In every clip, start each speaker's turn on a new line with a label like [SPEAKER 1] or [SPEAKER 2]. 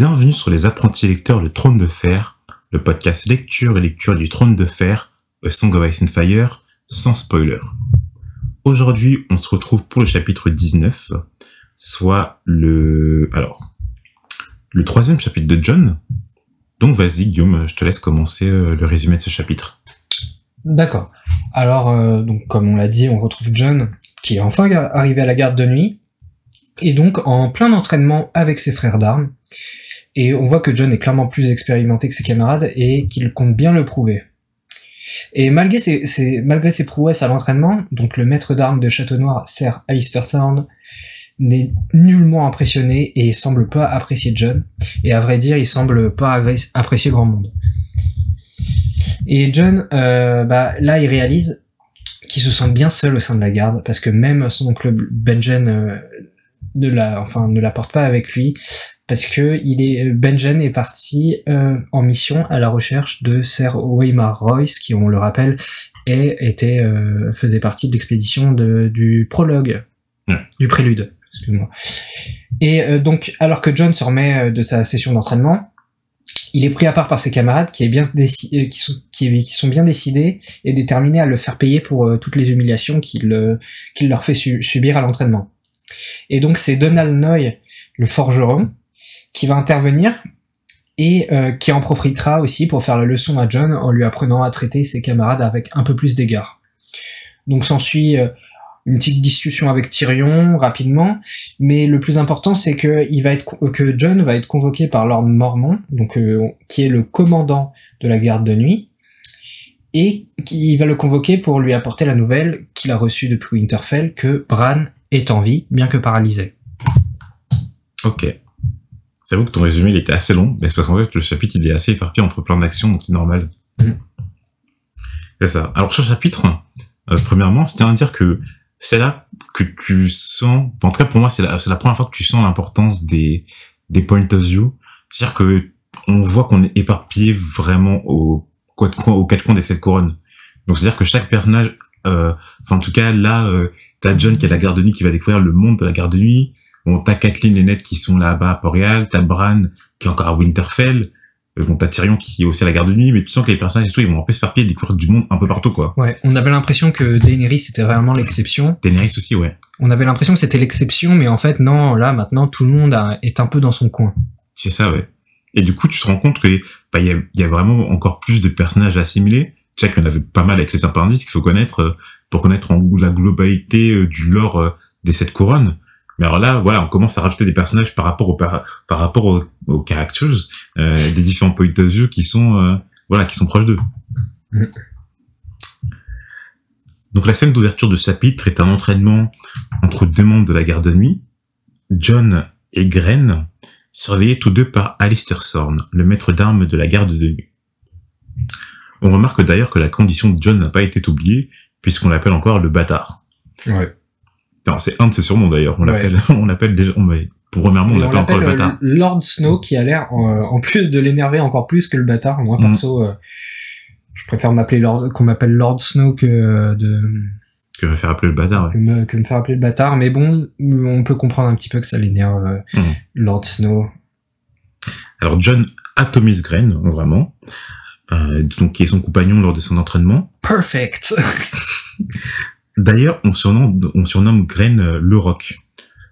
[SPEAKER 1] Bienvenue sur les apprentis lecteurs Le Trône de Fer, le podcast lecture et lecture du Trône de Fer, A Song of Ice and Fire, sans spoiler. Aujourd'hui, on se retrouve pour le chapitre 19, soit le... alors... le troisième chapitre de John. Donc vas-y Guillaume, je te laisse commencer euh, le résumé de ce chapitre.
[SPEAKER 2] D'accord. Alors, euh, comme on l'a dit, on retrouve John qui est enfin arrivé à la garde de nuit et donc en plein entraînement avec ses frères d'armes. Et on voit que John est clairement plus expérimenté que ses camarades et qu'il compte bien le prouver. Et malgré ses, malgré ses prouesses à l'entraînement, donc le maître d'armes de Château Noir, Sir Alistair n'est nullement impressionné et semble pas apprécier John. Et à vrai dire, il semble pas apprécier grand monde. Et John, euh, bah, là, il réalise qu'il se sent bien seul au sein de la garde, parce que même son oncle Benjen euh, ne la, enfin, ne la porte pas avec lui, parce que il est Benjen est parti euh, en mission à la recherche de Sir Weimar Royce, qui on le rappelle et était euh, faisait partie de l'expédition du prologue, du prélude. Excuse-moi. Et euh, donc alors que John se remet de sa session d'entraînement, il est pris à part par ses camarades qui, est bien qui, sont, qui, sont bien décidés et déterminés à le faire payer pour toutes les humiliations qu'il qu'il leur fait subir à l'entraînement. Et donc c'est Donald Noy, le forgeron, qui va intervenir et euh, qui en profitera aussi pour faire la leçon à John en lui apprenant à traiter ses camarades avec un peu plus d'égard. Donc s'ensuit euh, une petite discussion avec Tyrion rapidement, mais le plus important c'est que que John va être convoqué par Lord Mormon, donc euh, qui est le commandant de la garde de nuit, et qui va le convoquer pour lui apporter la nouvelle qu'il a reçue depuis Winterfell que Bran est en vie, bien que paralysé.
[SPEAKER 1] Ok. C'est vrai que ton résumé il était assez long, mais c'est parce qu'en fait le chapitre il est assez éparpillé entre plein d'actions, donc c'est normal. Mm. C'est ça. Alors sur le chapitre, euh, premièrement, je tiens à dire que c'est là que tu sens, en tout cas pour moi c'est la, première fois que tu sens l'importance des, des point of view. C'est-à-dire que on voit qu'on est éparpillé vraiment aux, aux quatre coins des sept couronnes. Donc c'est-à-dire que chaque personnage, euh, enfin en tout cas là, euh, t'as John qui est la garde de nuit qui va découvrir le monde de la garde de nuit, Bon, t'as Kathleen et Ned qui sont là-bas à Port-Réal, t'as Bran qui est encore à Winterfell, euh, bon, t'as Tyrion qui est aussi à la garde de nuit, mais tu sens que les personnages et tout, ils vont un peu se faire pied découvrir du monde un peu partout, quoi.
[SPEAKER 2] Ouais, on avait l'impression que Daenerys c'était vraiment l'exception.
[SPEAKER 1] Daenerys aussi, ouais.
[SPEAKER 2] On avait l'impression que c'était l'exception, mais en fait, non, là, maintenant, tout le monde est un peu dans son coin.
[SPEAKER 1] C'est ça, ouais. Et du coup, tu te rends compte que, bah, il y a, y a, vraiment encore plus de personnages à assimiler. Tu sais qu'on avait pas mal avec les appendices qu'il faut connaître, euh, pour connaître en, la globalité euh, du lore des sept couronnes. Mais alors là, voilà, on commence à rajouter des personnages par rapport au par, rapport aux, aux characters, euh, des différents points de vue qui sont euh, voilà, qui sont proches d'eux. Mm. Donc la scène d'ouverture de chapitre est un entraînement entre deux membres de la garde de nuit, John et Gren, surveillés tous deux par Alistair Thorne, le maître d'armes de la garde de nuit. On remarque d'ailleurs que la condition de John n'a pas été oubliée, puisqu'on l'appelle encore le bâtard.
[SPEAKER 2] Ouais
[SPEAKER 1] c'est un de ses surnoms d'ailleurs. On l'appelle, on l'appelle déjà, on, pour premièrement, on l'appelle encore le bâtard. Euh,
[SPEAKER 2] Lord Snow qui a l'air, euh, en plus de l'énerver encore plus que le bâtard. Moi, mm. perso, euh, je préfère m'appeler Lord, qu'on m'appelle Lord Snow que de,
[SPEAKER 1] que me faire appeler le bâtard.
[SPEAKER 2] Que, me, que me faire appeler le bâtard. Mais bon, on peut comprendre un petit peu que ça l'énerve, mm. Lord Snow.
[SPEAKER 1] Alors, John atomise Grain, vraiment. donc, qui est son compagnon lors de son entraînement.
[SPEAKER 2] Perfect.
[SPEAKER 1] D'ailleurs, on surnomme, on surnomme graine euh, le roc.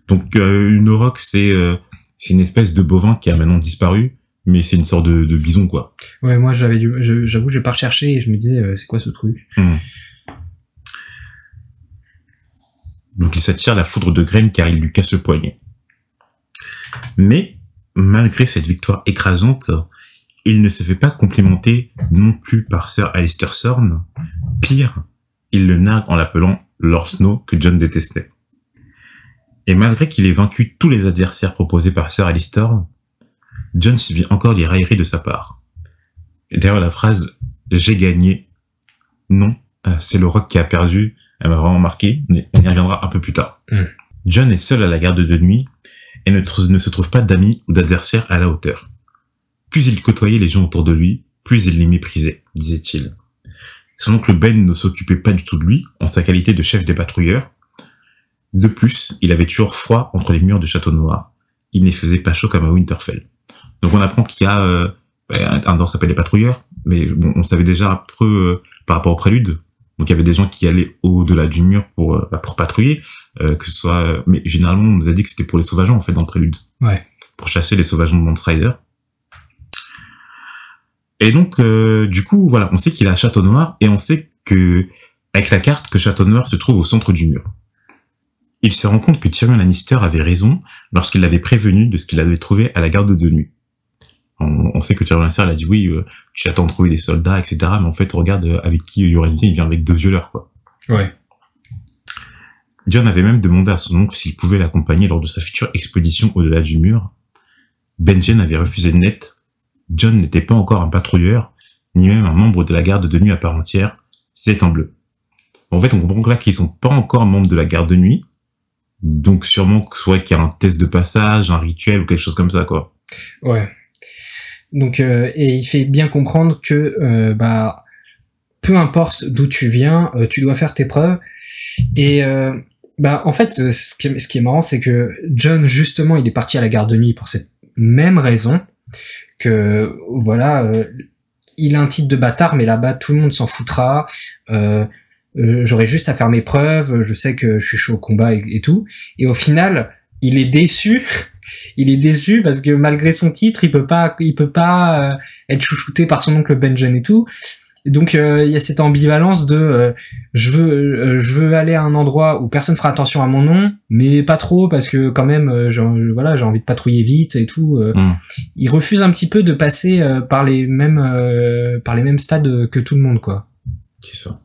[SPEAKER 1] Donc euh, une roc, c'est euh, c'est une espèce de bovin qui a maintenant disparu, mais c'est une sorte de, de, bison quoi.
[SPEAKER 2] Ouais, moi j'avais dû, j'avoue, j'ai pas recherché et je me disais c'est quoi ce truc? Hmm.
[SPEAKER 1] Donc il s'attire la foudre de graine car il lui casse le poignet. Mais malgré cette victoire écrasante, il ne se fait pas complimenter non plus par Sir Alistair Thorne. Pire, il le nargue en l'appelant Lord Snow que John détestait. Et malgré qu'il ait vaincu tous les adversaires proposés par Sir Alistair, John subit encore les railleries de sa part. D'ailleurs, la phrase « j'ai gagné », non, euh, c'est le rock qui a perdu, elle m'a vraiment marqué, mais on y reviendra un peu plus tard. Mm. John est seul à la garde de nuit et ne, ne se trouve pas d'amis ou d'adversaires à la hauteur. Plus il côtoyait les gens autour de lui, plus il les méprisait, disait-il. Son oncle Ben ne s'occupait pas du tout de lui, en sa qualité de chef des patrouilleurs. De plus, il avait toujours froid entre les murs du château noir. Il ne faisait pas chaud comme à Winterfell. Donc on apprend qu'il y a euh, un endroit s'appelle les patrouilleurs, mais bon, on savait déjà un peu euh, par rapport au prélude. Donc il y avait des gens qui allaient au-delà du mur pour euh, bah, pour patrouiller, euh, que ce soit. euh, mais généralement on nous a dit que c'était pour les sauvageons en fait dans le prélude,
[SPEAKER 2] Ouais.
[SPEAKER 1] pour chasser les sauvageons de Monstre Rider. Et donc euh, du coup voilà, on sait qu'il a Château Noir et on sait que avec la carte que Château Noir se trouve au centre du mur. Il se rend compte que Tyrion Lannister avait raison lorsqu'il l'avait prévenu de ce qu'il avait trouvé à la garde de nuit. On, on sait que Tyrion Lannister il a dit oui, euh, tu attends de trouver des soldats, etc. Mais en fait, regarde euh, avec qui Yoren vient, il vient avec deux violeurs, quoi.
[SPEAKER 2] Ouais.
[SPEAKER 1] John avait même demandé à son oncle s'il pouvait l'accompagner lors de sa future expédition au-delà du mur. Benjen avait refusé net. John n'était pas encore un patrouilleur, ni même un membre de la garde de nuit à part entière. C'est en bleu. En fait, on comprend que là qu'ils sont pas encore membres de la garde de nuit. Donc sûrement que soit qu'il y a un test de passage, un rituel ou quelque chose comme ça, quoi.
[SPEAKER 2] Ouais. Donc, euh, et il fait bien comprendre que, euh, bah, peu importe d'où tu viens, euh, tu dois faire tes preuves. Et, euh, bah, en fait, ce ce qui est marrant, c'est que John, justement, il est parti à la garde de nuit pour cette même raison. Que, voilà, euh, il a un titre de bâtard, mais là-bas, tout le monde s'en foutra. Euh, euh, juste à faire mes preuves, je sais que je suis chaud au combat et, et tout. Et au final, il est déçu il est déçu parce que malgré son titre, il peut pas, il peut pas euh, être chouchouté par son oncle Benjen et tout. Et donc euh, il y a cette ambivalence de euh, je veux euh, je veux aller à un endroit où personne fera attention à mon nom, mais pas trop parce que quand même euh, j'ai voilà j'ai envie de patrouiller vite et tout. euh.
[SPEAKER 1] Mm.
[SPEAKER 2] Il refuse un petit peu de passer euh, par les mêmes euh, par les mêmes stades que tout le monde quoi.
[SPEAKER 1] C'est ça.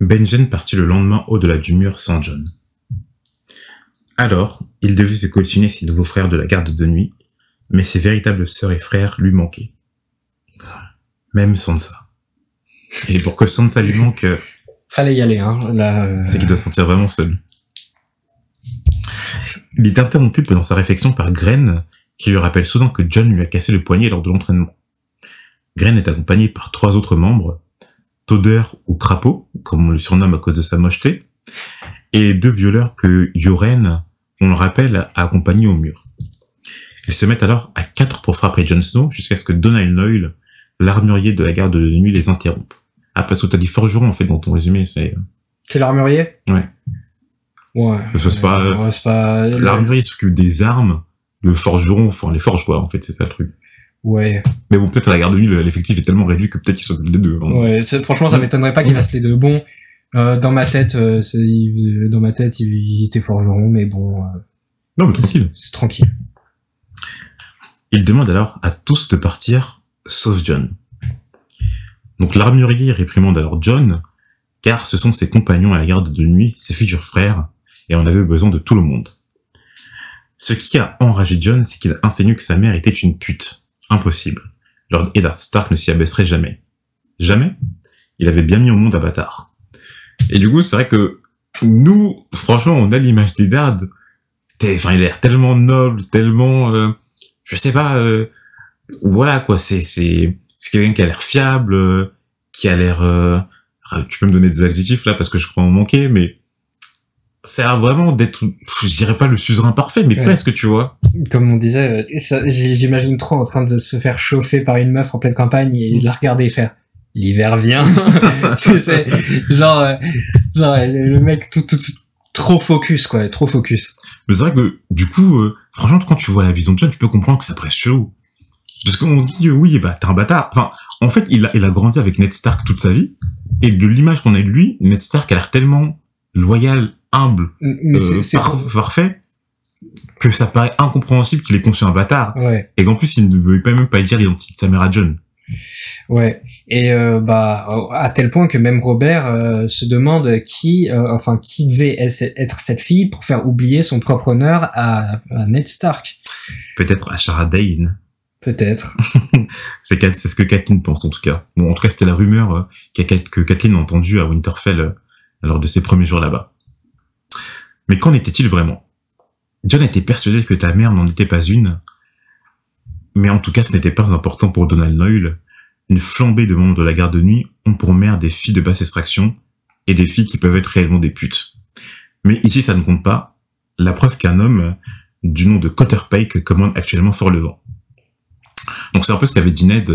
[SPEAKER 1] Benjen partit le lendemain au-delà du mur sans John. Alors, il devait se coltiner ses nouveaux frères de la garde de nuit, mais ses véritables sœurs et frères lui manquaient. Même Sansa. Et pour que Sansa lui manque, euh,
[SPEAKER 2] Fallait y aller hein. Là, euh,
[SPEAKER 1] c'est qu'il doit se sentir vraiment seul. Il est interrompu pendant sa réflexion par Gren, qui lui rappelle soudain que John lui a cassé le poignet lors de l'entraînement. Gren est accompagné par trois autres membres, Toder ou Crapaud, comme on le surnomme à cause de sa mocheté, et deux violeurs que Yoren, on le rappelle, a accompagnés au mur. Ils se mettent alors à quatre pour frapper Jon Snow jusqu'à ce que Donald Noyle, l'armurier de la garde de nuit, les interrompe. Ah, parce que t'as dit forgeron, en fait, dans ton résumé, c'est...
[SPEAKER 2] c'est l'armurier?
[SPEAKER 1] Ouais.
[SPEAKER 2] Ouais.
[SPEAKER 1] C'est pas,
[SPEAKER 2] Ouais, pas.
[SPEAKER 1] L'armurier s'occupe des armes, le forgeron, enfin les forges quoi, en fait, c'est ça le truc.
[SPEAKER 2] Ouais.
[SPEAKER 1] Mais bon, peut-être à la garde de nuit, l'effectif est tellement réduit que peut-être qu'ils s'occupent des deux. hein.
[SPEAKER 2] Ouais, franchement, ça m'étonnerait pas qu'il fasse les deux. Bon, euh, dans ma tête, euh, il- dans ma tête, il, il était forgeron, mais bon, euh,
[SPEAKER 1] Non, mais tranquille.
[SPEAKER 2] c'est tranquille.
[SPEAKER 1] Il demande alors à tous de partir, sauf John. Donc l'armurier réprimande alors John, car ce sont ses compagnons à la garde de nuit, ses futurs frères, et on avait besoin de tout le monde. Ce qui a enragé John, c'est qu'il a insinué que sa mère était une pute. Impossible. Lord Eddard Stark ne s'y abaisserait jamais. Jamais? Il avait bien mis au monde Avatar. Et du coup, c'est vrai que nous, franchement, on a l'image d'Eddard. Enfin, il a l'air tellement noble, tellement... euh, je sais pas... euh, voilà, quoi, c'est... c'est c'est quelqu'un qui a l'air fiable, qui a l'air... euh, tu peux me donner des adjectifs, là, parce que je crois en manquer, mais... Ça a vraiment d'être... Je dirais pas le suzerain parfait, mais
[SPEAKER 2] Ouais.
[SPEAKER 1] presque, tu vois.
[SPEAKER 2] Comme on disait, euh, j'imagine trop en train de se faire chauffer par une meuf en pleine campagne et de la regarder et faire l'hiver vient. Tu sais, genre, euh, genre le mec tout, tout, tout- trop focus quoi, trop focus.
[SPEAKER 1] Mais c'est vrai que, du coup, euh, franchement, quand tu vois la vision de John, tu peux comprendre que ça presse chelou. Parce qu'on dit, euh, oui, bah, t'es un bâtard. Enfin, en fait, il a, il a grandi avec Ned Stark toute sa vie. Et de l'image qu'on a de lui, Ned Stark a l'air tellement loyal, humble,
[SPEAKER 2] Mais
[SPEAKER 1] euh, par- parfait, que ça paraît incompréhensible qu'il ait conçu un bâtard.
[SPEAKER 2] ouais.
[SPEAKER 1] Et qu'en plus, il ne veut pas même pas dire l'identité de sa mère à John.
[SPEAKER 2] Ouais, et euh, bah à tel point que même Robert euh, se demande qui, euh, enfin qui devait être être cette fille pour faire oublier son propre honneur à, à Ned Stark.
[SPEAKER 1] Peut-être à Shara Dane.
[SPEAKER 2] Peut-être.
[SPEAKER 1] C'est ce que Kathleen pense, en tout cas. Bon, en tout cas, c'était la rumeur euh, que Kathleen a entendue à Winterfell euh, lors de ses premiers jours là-bas. Mais qu'en était-il vraiment? John était persuadé que ta mère n'en était pas une, mais en tout cas, ce n'était pas important pour Donald Noyle. Une flambée de membres de la garde de nuit ont pour mère des filles de basse extraction et des filles qui peuvent être réellement des putes. Mais ici, ça ne compte pas. La preuve qu'un homme du nom de Cotter Pike commande actuellement Fort Levant. Donc c'est un peu ce qu'avait dit Ned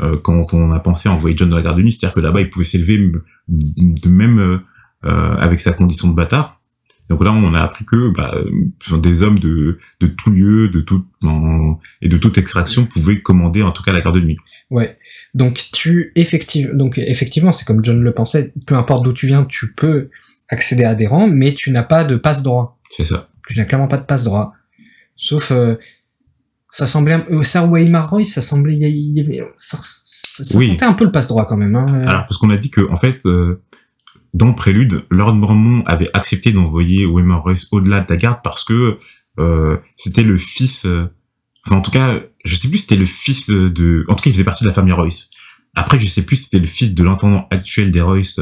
[SPEAKER 1] euh, quand on a pensé à envoyer John dans la garde de nuit, c'est-à-dire que là-bas il pouvait s'élever de même euh, euh, avec sa condition de bâtard. Donc là, on a appris que bah, des hommes de, de tout lieu, de tout et de toute extraction pouvaient commander en tout cas la garde de nuit.
[SPEAKER 2] Ouais. Donc tu effectivement, donc effectivement, c'est comme John le pensait. Peu importe d'où tu viens, tu peux accéder à des rangs, mais tu n'as pas de passe droit.
[SPEAKER 1] C'est ça.
[SPEAKER 2] Tu n'as clairement pas de passe droit. Sauf, euh, ça semblait, euh, Sir Weimar Roy, ça semblait, y avait, ça, ça, sentait un peu le passe droit quand même. Hein.
[SPEAKER 1] Alors parce qu'on a dit que en fait, euh, dans le prélude, Lord Mormont avait accepté d'envoyer Weimar Royce au-delà de la garde parce que euh, c'était le fils, euh, enfin en tout cas, je sais plus si c'était le fils de, en tout cas il faisait partie de la famille Royce. Après je sais plus si c'était le fils de l'intendant actuel des Royce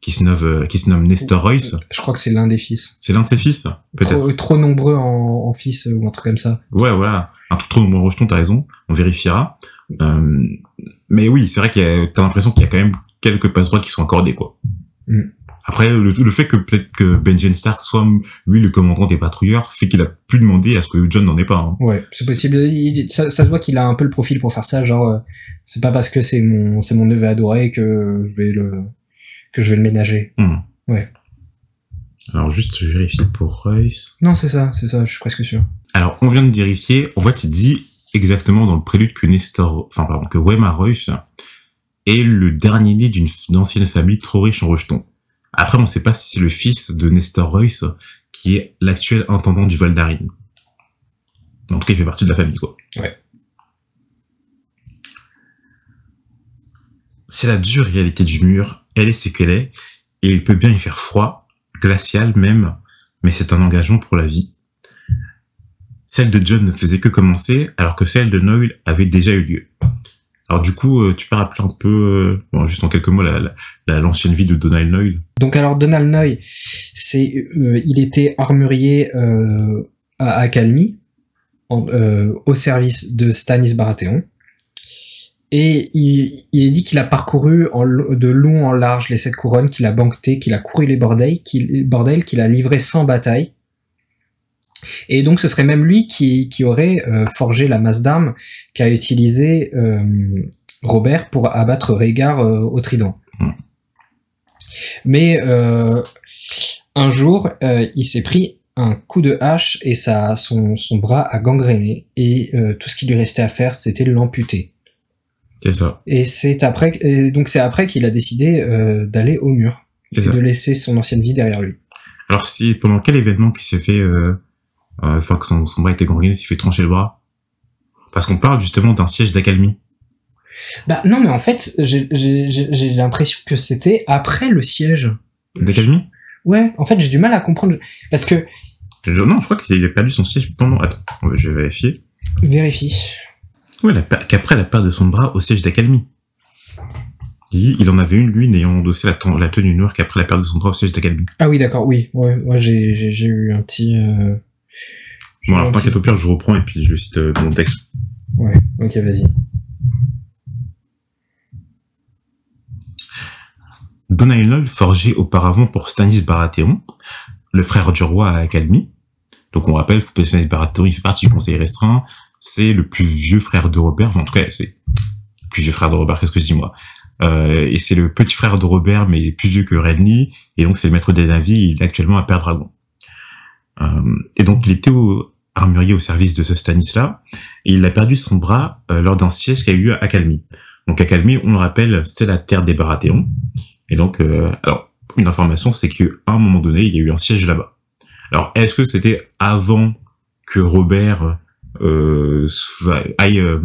[SPEAKER 1] qui se nomme, euh, qui se nomme Nestor Royce.
[SPEAKER 2] Je crois que c'est l'un des fils.
[SPEAKER 1] C'est l'un de ses fils,
[SPEAKER 2] peut-être. Trop, nombreux en, en, fils ou un truc comme ça.
[SPEAKER 1] Ouais, voilà. Un truc trop nombreux rejetons, t'as raison. On vérifiera. Euh, mais oui, c'est vrai qu'il y a, t'as l'impression qu'il y a quand même quelques passe droits qui sont accordés, quoi. Mm. Après, le, fait que peut-être que Benjamin Stark soit lui le commandant des patrouilleurs fait qu'il a plus demandé à ce que John n'en ait pas. Hein.
[SPEAKER 2] Ouais, c'est possible. ça, ça, se voit qu'il a un peu le profil pour faire ça. Genre, euh, c'est pas parce que c'est mon, c'est mon neveu adoré que je vais le, que je vais le ménager.
[SPEAKER 1] Hmm.
[SPEAKER 2] Ouais.
[SPEAKER 1] Alors juste je vérifie pour Royce.
[SPEAKER 2] Non, c'est ça, c'est ça, je suis presque sûr.
[SPEAKER 1] Alors on vient de vérifier, en fait il dit exactement dans le prélude que Nestor, enfin pardon, que Weimar Royce est le dernier né d'une ancienne famille trop riche en rejetons. Après on sait pas si c'est le fils de Nestor Royce qui est l'actuel intendant du Val d'Arin. En tout cas il fait partie de la famille quoi.
[SPEAKER 2] Ouais.
[SPEAKER 1] C'est la dure réalité du mur elle est ce qu'elle est, et il peut bien y faire froid, glacial même, mais c'est un engagement pour la vie. Celle de John ne faisait que commencer, alors que celle de Noel avait déjà eu lieu. Alors du coup, euh, tu peux rappeler un peu, euh, bon, juste en quelques mots, la, l'ancienne vie de Donald Noy
[SPEAKER 2] Donc alors Donald Noy, c'est, euh, il était armurier à Acalmy, au service de Stanis Baratheon. Et il, est dit qu'il a parcouru de long en large les sept couronnes, qu'il a banqueté, qu'il a couru les bordels, qu'il qu'il a livré sans bataille. Et donc ce serait même lui qui, qui aurait euh, forgé la masse d'armes qu'a utilisé euh, Robert pour abattre Rhaegar euh, au trident. Hmm. Mais un jour, il s'est pris un coup de hache et ça, son, son bras a gangréné et tout ce qui lui restait à faire, c'était l'amputer.
[SPEAKER 1] C'est ça.
[SPEAKER 2] Et c'est après, et donc c'est après qu'il a décidé euh, d'aller au mur et de laisser son ancienne vie derrière lui.
[SPEAKER 1] Alors si pendant quel événement qui s'est fait, euh, euh, enfin que son, son bras était gangréné, s'est fait trancher le bras Parce qu'on parle justement d'un siège d'accalmie.
[SPEAKER 2] Bah non, mais en fait, j'ai l'impression que c'était après le siège.
[SPEAKER 1] D'accalmie?
[SPEAKER 2] Ouais, en fait, j'ai du mal à comprendre parce que.
[SPEAKER 1] Non, je crois qu'il a perdu son siège pendant. Attends, je vais vérifier.
[SPEAKER 2] Vérifie.
[SPEAKER 1] Ouais, qu'après la perte de son bras au siège d'accalmie. Il en avait une, lui, n'ayant endossé la, la, tenue noire qu'après la perte de son bras au siège d'accalmie.
[SPEAKER 2] Ah oui, d'accord, oui. Ouais, ouais j'ai, j'ai, eu un petit... Euh...
[SPEAKER 1] Bon, alors, t'inquiète, au pire, je reprends et puis je cite euh, mon texte.
[SPEAKER 2] Ouais, ok, vas-y.
[SPEAKER 1] Donailol forgé auparavant pour Stanis Baratheon, le frère du roi à Académie. Donc on rappelle, Stanis Baratheon, il fait partie du conseil restreint, c'est le plus vieux frère de Robert, enfin, en tout cas, c'est le plus vieux frère de Robert, qu'est-ce que je dis moi? Euh, Et c'est le petit frère de Robert, mais plus vieux que Renly, et donc c'est le maître des navires, il est actuellement à Père Dragon. Euh, et donc il était au, armurier au service de ce Stanis-là, et il a perdu son bras euh, lors d'un siège qui a eu à Acalmie. Donc Acalmie, on le rappelle, c'est la terre des Baratheons, et donc, euh, alors, une information, c'est qu'à un moment donné, il y a eu un siège là-bas. Alors, est-ce que c'était avant que Robert euh, aille, euh,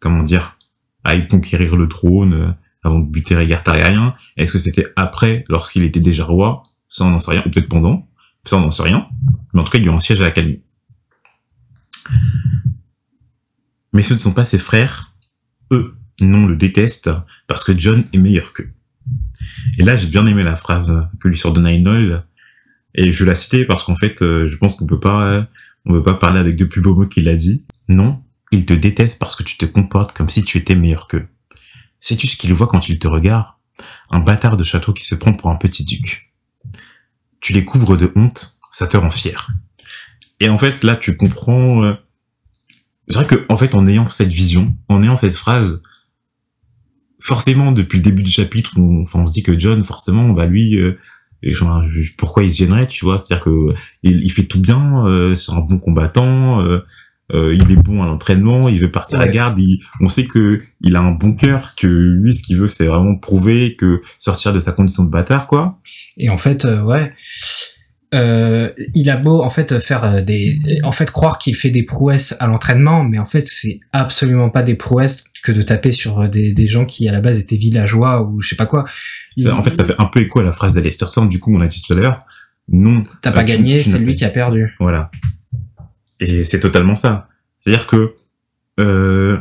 [SPEAKER 1] comment dire, aille conquérir le trône avant de buter Rhaegar Targaryen Est-ce que c'était après, lorsqu'il était déjà roi? Ça, on n'en sait rien. Peut-être pendant. Ça, on n'en sait rien. Mais en tout cas, il y a eu un siège à l'Académie. Mais ce ne sont pas ses frères. Eux, non, le détestent parce que John est meilleur qu'eux. Et là, j'ai bien aimé la phrase que lui sort de Nine Et je la citer parce qu'en fait, je pense qu'on peut pas on veut pas parler avec de plus beaux mots qu'il a dit. Non, il te déteste parce que tu te comportes comme si tu étais meilleur qu'eux. Sais-tu ce qu'il voit quand il te regarde? Un bâtard de château qui se prend pour un petit duc. Tu les couvres de honte, ça te rend fier. Et en fait, là, tu comprends. euh, C'est vrai que, en fait, en ayant cette vision, en ayant cette phrase, forcément, depuis le début du chapitre, on, enfin, on se dit que John, forcément, bah lui, euh, je- pourquoi il se gênerait, tu vois? C'est-à-dire que il, il fait tout bien, euh, c'est un bon combattant, euh, euh, il est bon à l'entraînement, il veut partir à la garde, il- on sait que il a un bon cœur, que lui, ce qu'il veut, c'est vraiment prouver que sortir de sa condition de bâtard, quoi.
[SPEAKER 2] Et en fait, euh, ouais, euh, il a beau en fait faire euh, des, en fait croire qu'il fait des prouesses à l'entraînement, mais en fait c'est absolument pas des prouesses que de taper sur euh, des, des gens qui à la base étaient villageois ou je sais pas quoi.
[SPEAKER 1] Ça, en fait, ça fait un peu écho à la phrase d'Alistair du coup, on a dit tout à l'heure. Non,
[SPEAKER 2] T'as pas
[SPEAKER 1] euh, tu-
[SPEAKER 2] gagné, c'est lui
[SPEAKER 1] pas-
[SPEAKER 2] qui a perdu.
[SPEAKER 1] Voilà. Et c'est totalement ça. C'est-à-dire que euh,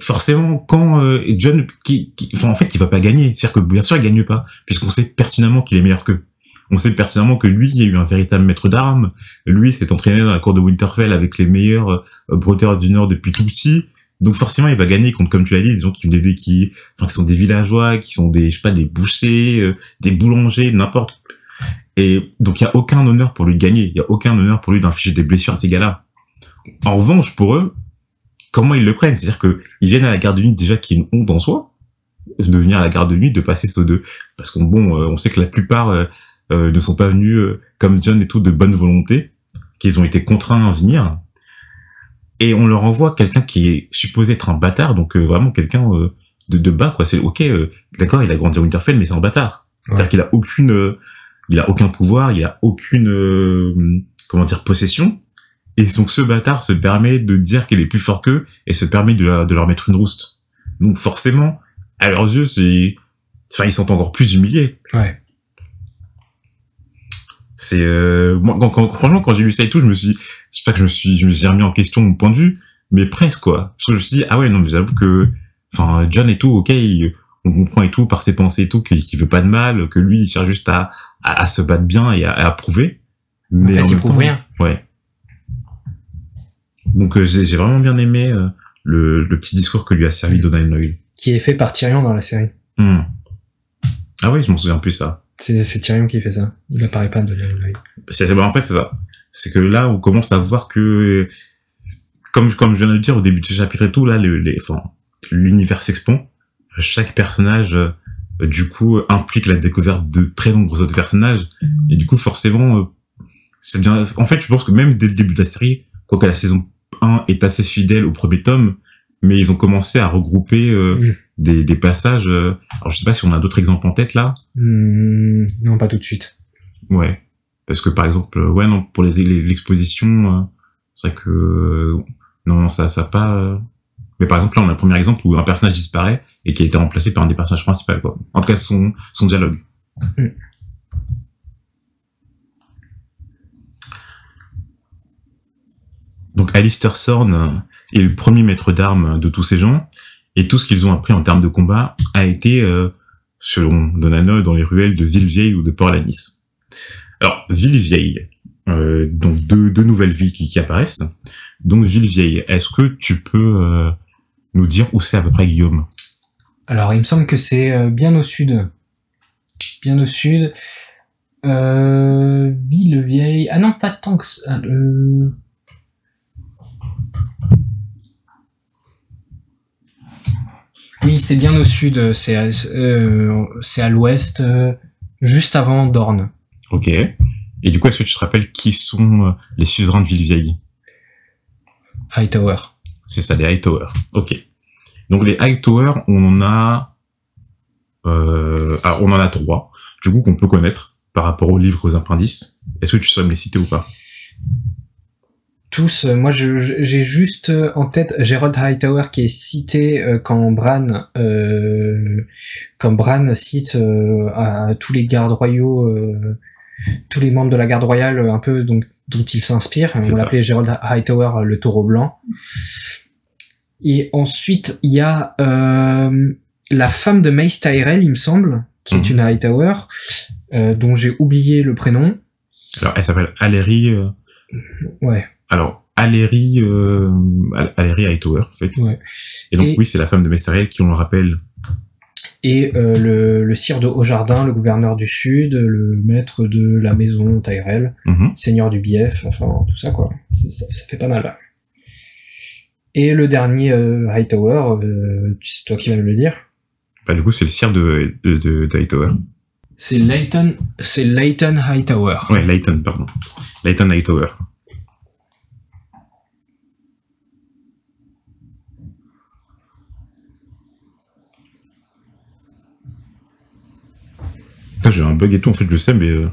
[SPEAKER 1] forcément, quand euh, John, qui, qui- enfin, en fait, il va pas gagner. C'est-à-dire que bien sûr, il gagne pas, puisqu'on sait pertinemment qu'il est meilleur qu'eux. On sait pertinemment que lui, il a eu un véritable maître d'armes. Lui, s'est entraîné dans la cour de Winterfell avec les meilleurs euh, breteurs du Nord depuis tout petit. Donc forcément, il va gagner contre, comme tu l'as dit, des gens qui, des, qui, enfin, qui sont des villageois, qui sont des, je sais pas, des bouchers, euh, des boulangers, n'importe. Et donc il y a aucun honneur pour lui de gagner. Il y a aucun honneur pour lui d'infliger des blessures à ces gars-là. En revanche, pour eux, comment ils le prennent? C'est-à-dire que ils viennent à la garde de nuit déjà qui est une honte en soi de venir à la garde de nuit, de passer ce deux, parce qu'on bon, euh, on sait que la plupart euh, euh, ne sont pas venus euh, comme John et tout de bonne volonté, qu'ils ont été contraints à venir, et on leur envoie quelqu'un qui est supposé être un bâtard, donc euh, vraiment quelqu'un euh, de, de bas quoi. C'est ok, euh, d'accord, il a grandi à Winterfell, mais c'est un bâtard. C'est-à-dire qu'il a aucune, euh, il a aucun pouvoir, il a aucune, euh, comment dire, possession. Et donc ce bâtard se permet de dire qu'il est plus fort qu'eux et se permet de, la- de leur mettre une rouste. Donc forcément, à leurs yeux, c'est, enfin, ils sont encore plus humiliés.
[SPEAKER 2] Ouais.
[SPEAKER 1] C'est, euh, moi, quand, quand- franchement, quand j'ai lu ça et tout, je me suis, dit, c'est pas que je me suis, je me suis remis en question mon point de vue, mais presque quoi. Parce que je me suis dit, ah ouais, non, mais j'avoue que, enfin, John et tout, ok, il- on comprend et tout par ses pensées et tout qu'il veut pas de mal, que lui, il cherche juste à, à, à se battre bien et à, à prouver.
[SPEAKER 2] En
[SPEAKER 1] Mais
[SPEAKER 2] fait, il prouve
[SPEAKER 1] temps,
[SPEAKER 2] rien.
[SPEAKER 1] Ouais. Donc euh, j'ai vraiment bien aimé euh, le, le petit discours que lui a servi Donald Noyle.
[SPEAKER 2] Qui est fait par Tyrion dans la série.
[SPEAKER 1] Hmm. Ah oui, je m'en souviens plus ça.
[SPEAKER 2] C'est c'est Tyrion qui fait ça. Il apparaît pas de l'œil.
[SPEAKER 1] C'est bah, en fait c'est ça. C'est que là on commence à voir que comme comme je viens de le dire au début de ce chapitre et tout là le, les enfin l'univers s'expand. Chaque personnage euh, du coup implique la découverte de très nombreux autres personnages et du coup forcément euh, c'est bien en fait je pense que même dès le début de la série quoique la saison 1 est assez fidèle au premier tome mais ils ont commencé à regrouper euh,
[SPEAKER 2] Mm.
[SPEAKER 1] des, des passages euh, alors je sais pas si on a d'autres exemples en tête là
[SPEAKER 2] Hmm, non, pas tout de suite.
[SPEAKER 1] Ouais. Parce que par exemple, ouais, non, pour les l'exposition, euh, c'est vrai que euh, non, non, ça, ça pas. euh, Mais par exemple, là, on a le premier exemple où un personnage disparaît et qui a été remplacé par un des personnages principaux, quoi. En tout cas, son son dialogue.
[SPEAKER 2] Mm.
[SPEAKER 1] Donc, Alistair euh, est le premier maître d'armes de tous ces gens et tout ce qu'ils ont appris en termes de combat a été, euh, selon Donano, dans les ruelles de Villevieille ou de Port-Lanis. Alors, Villevieille, euh, donc deux, deux nouvelles villes qui, qui apparaissent. Donc, Villevieille, est-ce que tu peux euh, nous dire où c'est à peu près, Guillaume?
[SPEAKER 2] Alors, il me semble que c'est euh, bien au sud. Bien au sud. Euh, Villevieille. Ah non, pas tant que ça. Euh... Oui, c'est bien au sud. C'est à, euh, c'est à l'ouest, euh, juste avant Dorne.
[SPEAKER 1] Ok. Et du coup, est-ce que tu te rappelles qui sont euh, les suzerains de Villevieille?
[SPEAKER 2] Hightower.
[SPEAKER 1] C'est ça, les Hightower. Ok. Donc les Hightower, on en a, euh, alors on en a trois, du coup qu'on peut connaître par rapport aux livres aux appendices. Est-ce que tu saurais me les citer ou pas?
[SPEAKER 2] Tous, euh, moi j'ai juste euh, en tête Gerald Hightower qui est cité euh, quand Bran, euh, quand Bran cite euh, à tous les gardes royaux, euh, tous les membres de la garde royale un peu donc, dont il s'inspire. On l'appelait Gerald Hightower le taureau blanc. Et ensuite il y a la femme de Mace Tyrell, il me semble, qui est
[SPEAKER 1] Mhm.
[SPEAKER 2] une Hightower, dont j'ai oublié le prénom.
[SPEAKER 1] Alors elle s'appelle Aléry. euh,
[SPEAKER 2] Ouais.
[SPEAKER 1] Alors Aléry, euh, Al- Aléry Hightower en fait.
[SPEAKER 2] Ouais.
[SPEAKER 1] Et donc
[SPEAKER 2] Et-
[SPEAKER 1] oui, c'est la femme de Messeriel qui, on le rappelle,
[SPEAKER 2] et euh, le, le sire de Haut-Jardin, le gouverneur du Sud, le maître de la maison Tyrell,
[SPEAKER 1] Mhm.
[SPEAKER 2] seigneur du Bief, enfin tout ça quoi. Ça, ça- ça fait pas mal. Et le dernier euh, Hightower, euh, c'est toi qui vas me le dire.
[SPEAKER 1] Bah, du coup, c'est le sire de, de, de, de Hightower.
[SPEAKER 2] C'est Leighton, c'est Leighton Hightower.
[SPEAKER 1] Ouais, Leighton, pardon. Leighton Hightower. J'ai un bug et tout, en fait, je le sais, mais... euh,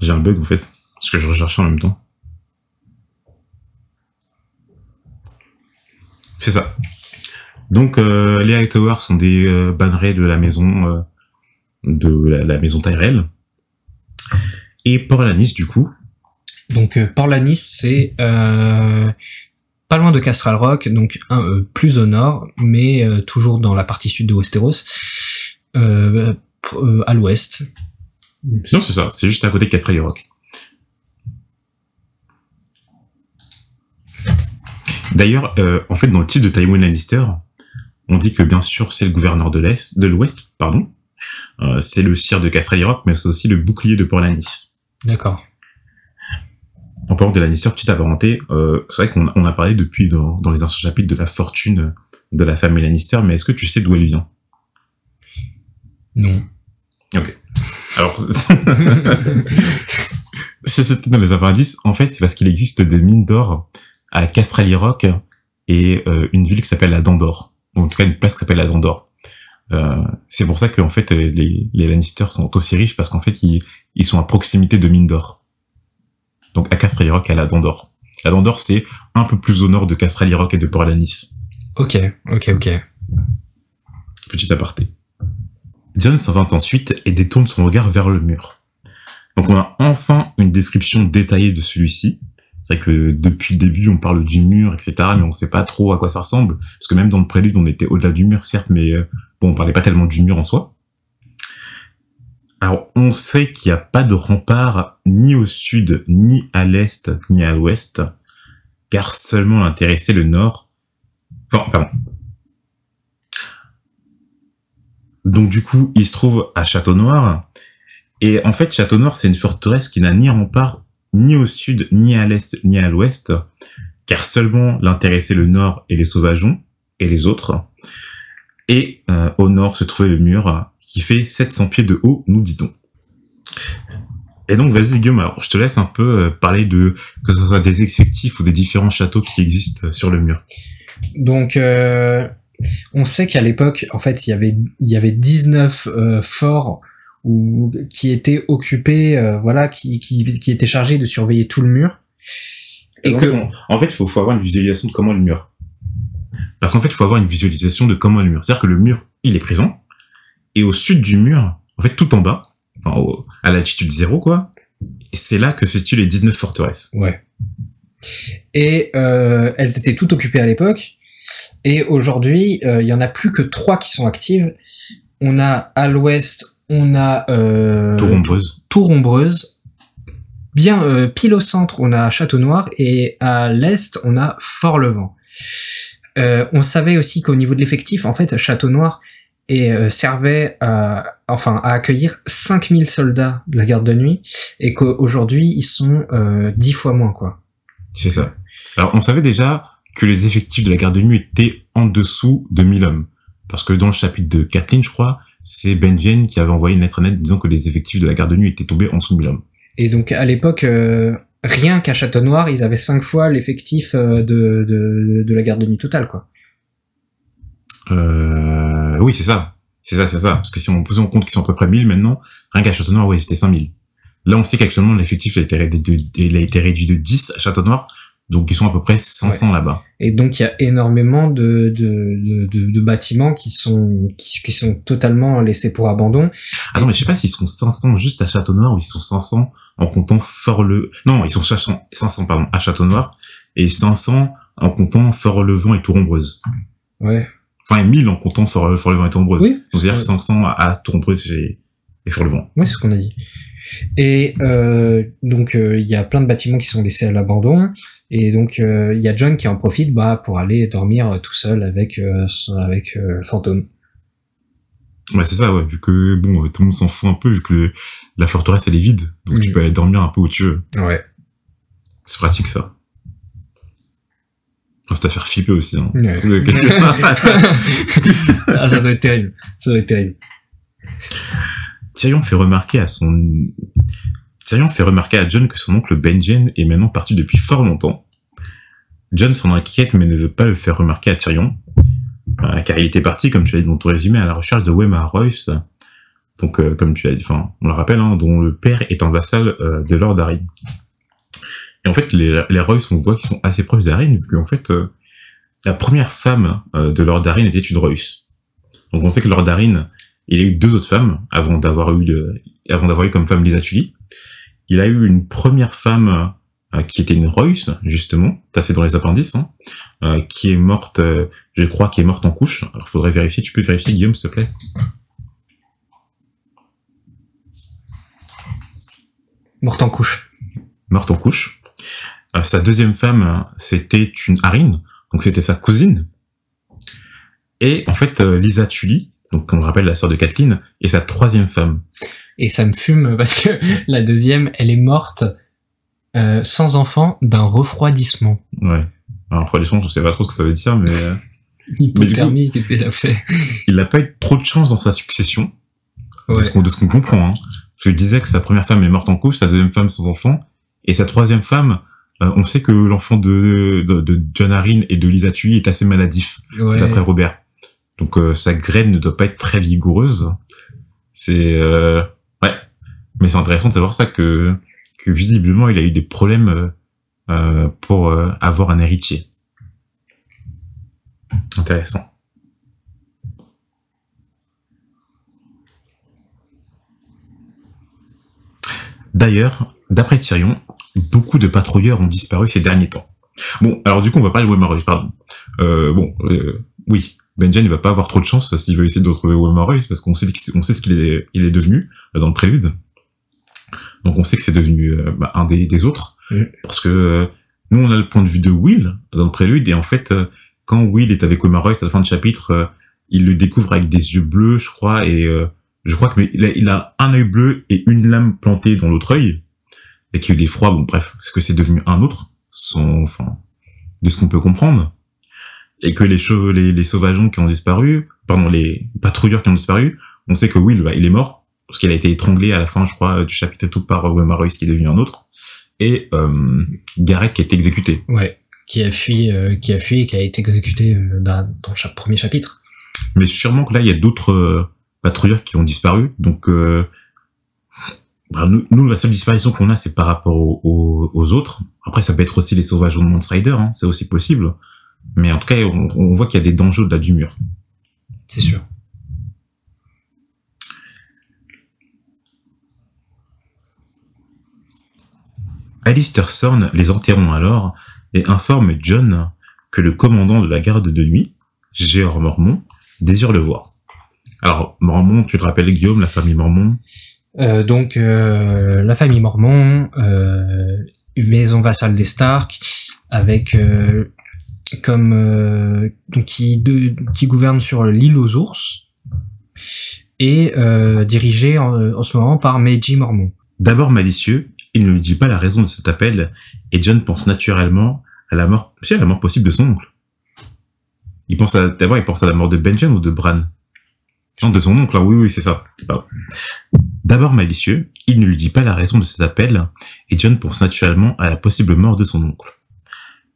[SPEAKER 1] J'ai un bug, en fait. Parce que je recherchais en même temps. C'est ça. Donc, euh, les Hightower sont des euh, bannerets de la maison... euh, de la, maison Tyrell. Et Porlanis, du coup,
[SPEAKER 2] Donc euh, Porlanis, c'est pas loin de Castral Rock, donc plus au nord, mais toujours dans la partie sud de Westeros, euh, à l'ouest.
[SPEAKER 1] non, c'est ça, c'est juste à côté de Rock. D'ailleurs, euh, en fait, dans le titre de Tywin Lannister, on dit que bien sûr, c'est le gouverneur de l'Est, de l'Ouest, pardon. Euh, c'est le sire de Castrel Rock, mais c'est aussi le bouclier de Porlanis.
[SPEAKER 2] D'accord.
[SPEAKER 1] En parlant de Lannister, petite parenté, euh, c'est vrai qu'on on a parlé depuis dans, dans les anciens chapitres de la fortune de la famille Lannister, mais est-ce que tu sais d'où elle vient?
[SPEAKER 2] Non.
[SPEAKER 1] Alors, c'est c'était dans les indices. En fait, c'est parce qu'il existe des mines d'or à Castrelli Rock et euh, une ville qui s'appelle la Dandor. Donc, en tout cas, une place qui s'appelle la Dandor. Euh, c'est pour ça que en fait les, les Lannister sont aussi riches parce qu'en fait ils, ils sont à proximité de mines d'or. Donc à Castrelli Rock et à la Dandor. La Dandor c'est un peu plus au nord de Castrelli Rock et de Port-Lanis.
[SPEAKER 2] ok, ok, ok.
[SPEAKER 1] Petit aparté. John s'en ensuite et détourne son regard vers le mur. Donc on a enfin une description détaillée de celui-ci. C'est vrai que depuis le début on parle du mur, etc. Mais on sait pas trop à quoi ça ressemble. Parce que même dans le prélude on était au-delà du mur, certes, mais euh, bon on parlait pas tellement du mur en soi. Alors on sait qu'il n'y a pas de rempart ni au sud, ni à l'est, ni à l'ouest, car seulement intéressait le nord. Enfin, pardon, Donc du coup, il se trouve à Château Noir. Et en fait, Château Noir, c'est une forteresse qui n'a ni rempart, ni au sud, ni à l'est, ni à l'ouest, car seulement l'intéressait le nord et les sauvageons, et les autres. Et euh, au nord se trouvait le mur, qui fait 700 pieds de haut, nous dit-on. Et donc, vas-y Guillaume, alors, je te laisse un peu euh, parler de que ce soit des effectifs ou des différents châteaux qui existent sur le mur.
[SPEAKER 2] Donc, euh, on sait qu'à l'époque, en fait, il y avait, il y avait 19 euh, forts ou qui étaient occupés, euh, voilà, qui, qui, qui étaient chargés de surveiller tout le mur. Et
[SPEAKER 1] en
[SPEAKER 2] que,
[SPEAKER 1] on- en fait, il faut, faut avoir une visualisation de comment le mur. Parce qu'en fait, il faut avoir une visualisation de comment le mur. C'est-à-dire que le mur, il est présent, et au sud du mur, en fait, tout en bas, enfin, au- à l'altitude zéro, quoi, c'est là que se situent les 19 forteresses.
[SPEAKER 2] Ouais. Et euh, elles étaient toutes occupées à l'époque. Et aujourd'hui, euh, il y en a plus que trois qui sont actives. On a à l'ouest, on a euh,
[SPEAKER 1] Tourombreuse.
[SPEAKER 2] Tourombreuse. Bien euh, pile au centre, on a Château Noir et à l'est, on a Fort-Levant. Euh, on savait aussi qu'au niveau de l'effectif, en fait, Château Noir et, euh, servait à, enfin, à accueillir 5000 soldats de la garde de nuit et qu'aujourd'hui, ils sont euh, 10 fois moins, quoi.
[SPEAKER 1] C'est ça. Alors, on savait déjà que les effectifs de la garde de nuit étaient en dessous de 1000 hommes. Parce que dans le chapitre de Kathleen, je crois, c'est Benvien qui avait envoyé une lettre à net disant que les effectifs de la garde de nuit étaient tombés en dessous de 1000 hommes.
[SPEAKER 2] Et donc, à l'époque, euh, rien qu'à Château Noir, ils avaient 5 fois l'effectif euh, de, de, de la garde de nuit totale, quoi.
[SPEAKER 1] Euh, oui, c'est ça. C'est ça, c'est ça. Parce que si on posait en compte qu'ils sont à peu près 1000 maintenant, rien qu'à Château-Noir, oui, c'était 5000. Là, on sait qu'actuellement, l'effectif a été réduit de, il a été réduit de 10 à Château-Noir. Donc, ils sont à peu près 500 là-bas.
[SPEAKER 2] Et donc il y a énormément de, de, de, de, bâtiments qui sont qui, qui sont totalement laissés pour abandon.
[SPEAKER 1] Attends, mais je sais pas s'ils sont 500 juste à Château-Noir ou ils sont 500 en comptant Fort-le... Non, ils sont 500, 500 pardon, à Château-Noir et 500 en comptant Fort-le-Vent et Tourombreuse.
[SPEAKER 2] Ouais.
[SPEAKER 1] Enfin, et 1000 en comptant Fort- Fort-le-Vent et Tourombreuse.
[SPEAKER 2] Oui.
[SPEAKER 1] Donc, c'est-à-dire
[SPEAKER 2] Ouais.
[SPEAKER 1] 500 à, à Tourombreuse et, et Fort-le-Vent.
[SPEAKER 2] Oui, c'est ce qu'on a dit. Et euh, donc euh, il y a plein de bâtiments qui sont laissés à l'abandon. Et donc euh, il y a John qui en profite bah, pour aller dormir euh, tout seul avec euh, avec euh, le fantôme.
[SPEAKER 1] Ouais, c'est ça, ouais, vu que, bon, euh, tout le monde s'en fout un peu, vu que le- la forteresse, elle est vide. Donc, tu
[SPEAKER 2] Mm.
[SPEAKER 1] peux aller dormir un peu où tu veux.
[SPEAKER 2] Ouais.
[SPEAKER 1] C'est pratique, ça. Enfin, c'est à faire flipper aussi, hein.
[SPEAKER 2] Ouais. ah, ça doit être terrible. Ça doit être terrible.
[SPEAKER 1] Tyrion fait remarquer à son... Tyrion fait remarquer à John que son oncle Benjen est maintenant parti depuis fort longtemps. John s'en inquiète mais ne veut pas le faire remarquer à Tyrion, euh, car il était parti, comme tu l'as dit dans ton résumé, à la recherche de Wemar Royce, donc euh, comme tu l'as dit, enfin, on le rappelle, hein, dont le père est un vassal euh, de Lord Arryn. Et en fait, les, Royce, on voit qu'ils sont assez proches d'Arryn, vu qu'en fait, la première femme de Lord Arryn était une Royce. Donc on sait que Lord Arryn, il a eu deux autres femmes avant d'avoir eu avant d'avoir eu comme femme Lisa Tully. Il a eu une première femme euh, qui était une Royce, justement, c'est dans les appendices, hein, euh, qui est morte, euh, je crois, qui est morte en couche. Alors faudrait vérifier, tu peux vérifier Guillaume s'il te plaît
[SPEAKER 2] Morte en couche.
[SPEAKER 1] Morte en couche. Sa deuxième femme, c'était une Arine, donc c'était sa cousine. Et en fait, Lisa Tully, donc on le rappelle la sœur de Kathleen, est sa troisième femme.
[SPEAKER 2] Et ça me fume parce que la deuxième, elle est morte euh, sans enfant d'un refroidissement.
[SPEAKER 1] Ouais. Alors, refroidissement, je sais pas trop ce que ça veut dire, mais euh,
[SPEAKER 2] Hypothermie, qu'est-ce qu'elle a fait?
[SPEAKER 1] il n'a pas eu trop de chance dans sa succession, de
[SPEAKER 2] Ouais.
[SPEAKER 1] ce qu'on de ce qu'on comprend. Hein. Je disais que sa première femme est morte en couche, sa deuxième femme sans enfant, et sa troisième femme, euh, on sait que l'enfant de, de, de John et de Lisa Tully est assez maladif,
[SPEAKER 2] Ouais.
[SPEAKER 1] d'après Robert. Donc euh, sa graine ne doit pas être très vigoureuse. C'est euh, mais c'est intéressant de savoir ça que que visiblement il a eu des problèmes euh, euh, pour euh, avoir un héritier. Intéressant. D'ailleurs, d'après Tyrion, beaucoup de patrouilleurs ont disparu ces derniers temps. Bon, alors du coup, on va parler de Wemar pardon. Bon, oui, Benjen, il va pas avoir trop de chance s'il veut essayer de retrouver Wemar parce qu'on sait, sait ce qu'il est, il est devenu dans le prélude. Donc on sait que c'est devenu euh, bah, un des, des autres,
[SPEAKER 2] Mhm.
[SPEAKER 1] parce que euh, nous on a le point de vue de Will dans le prélude, et en fait, euh, quand Will est avec Wemar à la fin du chapitre, euh, il le découvre avec des yeux bleus, je crois, et euh, je crois qu'il a, il a un œil bleu et une lame plantée dans l'autre œil, et qu'il est froid, bon bref, ce que c'est devenu un autre, son, enfin, de ce qu'on peut comprendre, et que les, cheveux, les, les sauvageons qui ont disparu, pardon, les patrouilleurs qui ont disparu, on sait que Will, bah, il est mort, parce qu'il a été étranglé à la fin, je crois, du chapitre tout par Wemar Royce, qui est devenu un autre, et euh, Garrett qui a été exécuté.
[SPEAKER 2] Ouais. Qui a fui, euh, qui a fui et qui a été exécuté euh, dans, dans le premier chapitre.
[SPEAKER 1] Mais sûrement que là, il y a d'autres euh, patrouilleurs qui ont disparu. Donc, euh, bah, nous, nous, la seule disparition qu'on a, c'est par rapport aux, aux- aux autres. Après, ça peut être aussi les sauvages de Monster Rider, hein, c'est aussi possible. Mais en tout cas, on, on voit qu'il y a des dangers au-delà du mur.
[SPEAKER 2] C'est sûr.
[SPEAKER 1] Alistair Thorne les interrompt alors et informe John que le commandant de la garde de nuit, Géor Mormon, désire le voir. Alors, Mormon, tu le rappelles, Guillaume, la famille Mormon,
[SPEAKER 2] Euh, donc euh, la famille Mormon, euh, maison vassale des Stark, avec euh, comme euh, donc qui de, qui gouverne sur l'île aux ours et euh, dirigé en, en ce moment par Meiji Mormon.
[SPEAKER 1] D'abord malicieux, il ne lui dit pas la raison de cet appel, et John pense naturellement à la mort, à la mort possible de son oncle. Il pense d'abord, il pense à la mort de Benjamin ou de Bran. Non, de son oncle, hein, oui, oui, c'est ça. D'abord malicieux, il ne lui dit pas la raison de cet appel, et John pense naturellement à la possible mort de son oncle.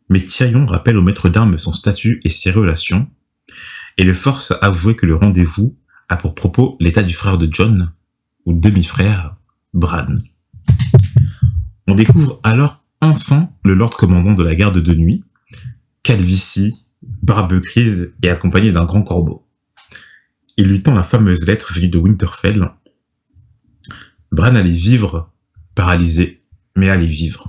[SPEAKER 1] Mais Tyrion rappelle au maître d'armes son statut et ses relations, et le force à avouer que le rendez-vous a pour propos l'état du frère de John, ou demi-frère, Bran. On découvre alors enfin le Lord commandant de la garde de nuit, calvitie, barbe grise et accompagné d'un grand corbeau. Il lui tend la fameuse lettre venue de Winterfell. Bran allait vivre, paralysé, mais allait vivre.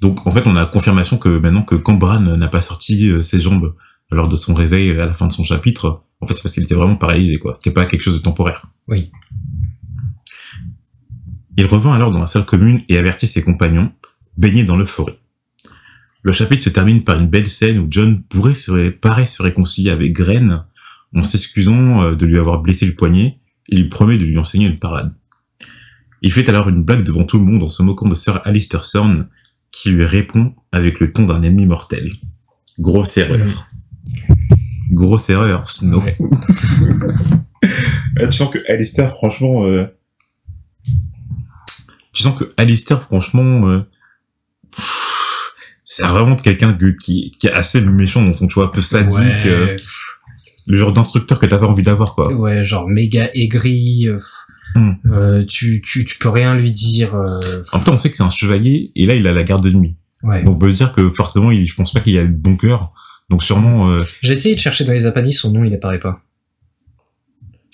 [SPEAKER 1] Donc en fait on a confirmation que maintenant que quand Bran n'a pas sorti euh, ses jambes lors de son réveil à la fin de son chapitre, en fait c'est parce qu'il était vraiment paralysé quoi. C'était pas quelque chose de temporaire.
[SPEAKER 2] Oui.
[SPEAKER 1] Il revint alors dans la salle commune et avertit ses compagnons, baignés dans le forêt. Le chapitre se termine par une belle scène où John pourrait se ré- paraît se réconcilier avec Graine en s'excusant euh, de lui avoir blessé le poignet et lui promet de lui enseigner une parade. Il fait alors une blague devant tout le monde en se moquant de Sir Alistair Thorne, qui lui répond avec le ton d'un ennemi mortel. Grosse erreur. Grosse erreur, Snow.
[SPEAKER 2] Ouais.
[SPEAKER 1] Tu sens que Alistair, franchement, euh, tu sens que Alistair, franchement, euh, c'est vraiment quelqu'un que- qui, qui est assez méchant dans tu vois, un peu sadique,
[SPEAKER 2] Ouais.
[SPEAKER 1] euh, le genre d'instructeur que t'as pas envie d'avoir, quoi.
[SPEAKER 2] Ouais, genre méga aigri. euh,
[SPEAKER 1] Hmm.
[SPEAKER 2] euh, tu, tu, tu peux rien lui dire. euh,
[SPEAKER 1] En même temps, on sait que c'est un chevalier, et là, il a la garde de nuit.
[SPEAKER 2] ouais.
[SPEAKER 1] Donc, on peut dire que forcément, il, je pense pas qu'il a le bon cœur. Donc, sûrement, euh,
[SPEAKER 2] J'ai essayé de chercher dans les appendices, son nom il apparaît pas.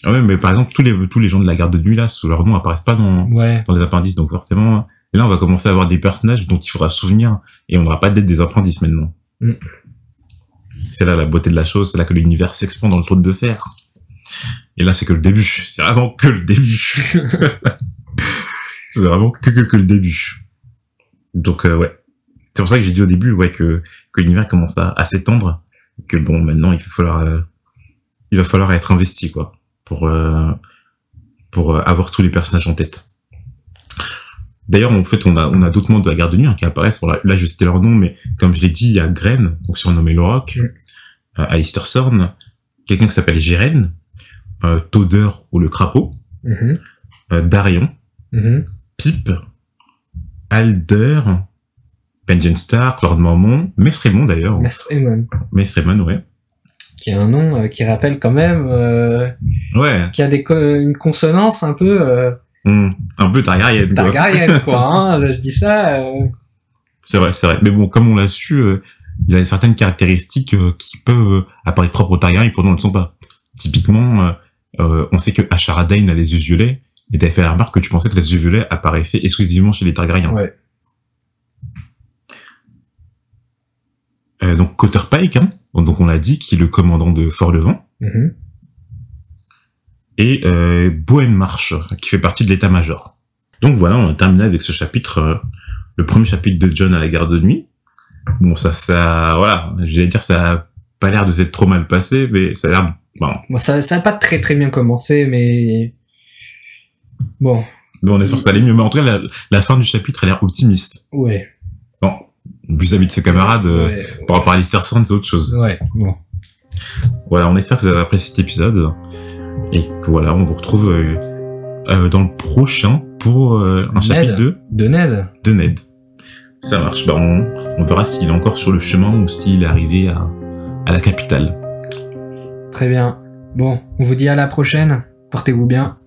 [SPEAKER 1] Ah ouais, mais par exemple, tous les, tous les gens de la garde de nuit, là, sous leur nom apparaissent pas dans,
[SPEAKER 2] Ouais.
[SPEAKER 1] dans les appendices. Donc, forcément, et là, on va commencer à avoir des personnages dont il faudra se souvenir, et on n'aura pas d'être des appendices maintenant.
[SPEAKER 2] Mm.
[SPEAKER 1] C'est là la beauté de la chose, c'est là que l'univers s'expand dans le trône de fer. Et là, c'est que le début. C'est vraiment que le début. c'est vraiment que, que, que le début. Donc, euh, ouais. C'est pour ça que j'ai dit au début, ouais, que, que l'univers commence à, à s'étendre. Que bon, maintenant, il va falloir, euh, il va falloir être investi, quoi. Pour, euh, pour euh, avoir tous les personnages en tête. D'ailleurs, en fait, on a, on a d'autres membres de la garde de nuit hein, qui apparaissent. Bon, là, là, je citais leur nom, mais comme je l'ai dit, il y a Gren, donc surnommé le Rock,
[SPEAKER 2] Mm.
[SPEAKER 1] euh, Alistair Sorn, quelqu'un qui s'appelle Jiren, euh, Toder ou le crapaud,
[SPEAKER 2] Mhm.
[SPEAKER 1] euh, Darion,
[SPEAKER 2] Mhm.
[SPEAKER 1] Pip, Alder, Benjen Stark, Lord Mormon, Mace Raymond d'ailleurs,
[SPEAKER 2] Maître Aemon,
[SPEAKER 1] Mace Raymond, ouais.
[SPEAKER 2] Qui a un nom euh, qui rappelle quand même, euh,
[SPEAKER 1] Ouais,
[SPEAKER 2] qui a des co- une consonance un peu euh,
[SPEAKER 1] hum, un peu Targaryen.
[SPEAKER 2] Targaryen quoi. Hein, je dis ça.
[SPEAKER 1] C'est vrai, c'est vrai. Mais bon, comme on l'a su, euh, il a certaines caractéristiques euh, qui peuvent euh, apparaître propres aux Targaryens et pourtant ne le sont pas. Typiquement, on sait que Ashara a les yeux violets, et t'avais fait la remarque que tu pensais que les yeux violets apparaissaient exclusivement chez les Targaryens.
[SPEAKER 2] Ouais.
[SPEAKER 1] Donc Cotter Pike, hein, donc on l'a dit, qui est le commandant de Fort-le-Vent,
[SPEAKER 2] Mhm.
[SPEAKER 1] et euh, Bohen Marsh, qui fait partie de l'état-major. Donc voilà, on a terminé avec ce chapitre, euh, le premier chapitre de John à la garde de nuit. Bon, ça, ça, voilà, j'allais dire, ça a pas l'air de s'être trop mal passé, mais ça a l'air, bon,
[SPEAKER 2] Bon, ça, ça a pas très très bien commencé, mais bon,
[SPEAKER 1] bon, on espère que ça allait mieux, mais en tout cas, la, la fin du chapitre a l'air optimiste.
[SPEAKER 2] ouais.
[SPEAKER 1] Vis-à-vis de ses camarades, euh,
[SPEAKER 2] ouais,
[SPEAKER 1] par rapport à Sand, c'est autre chose.
[SPEAKER 2] ouais, bon.
[SPEAKER 1] Voilà, on espère que vous avez apprécié cet épisode, et que voilà, on vous retrouve euh, euh, dans le prochain pour euh, un
[SPEAKER 2] Ned.
[SPEAKER 1] chapitre 2
[SPEAKER 2] De Ned.
[SPEAKER 1] de Ned. Ça marche. Bah, on, on verra s'il est encore sur le chemin ou s'il est arrivé à, à la capitale.
[SPEAKER 2] Très bien. Bon, on vous dit à la prochaine. Portez-vous bien.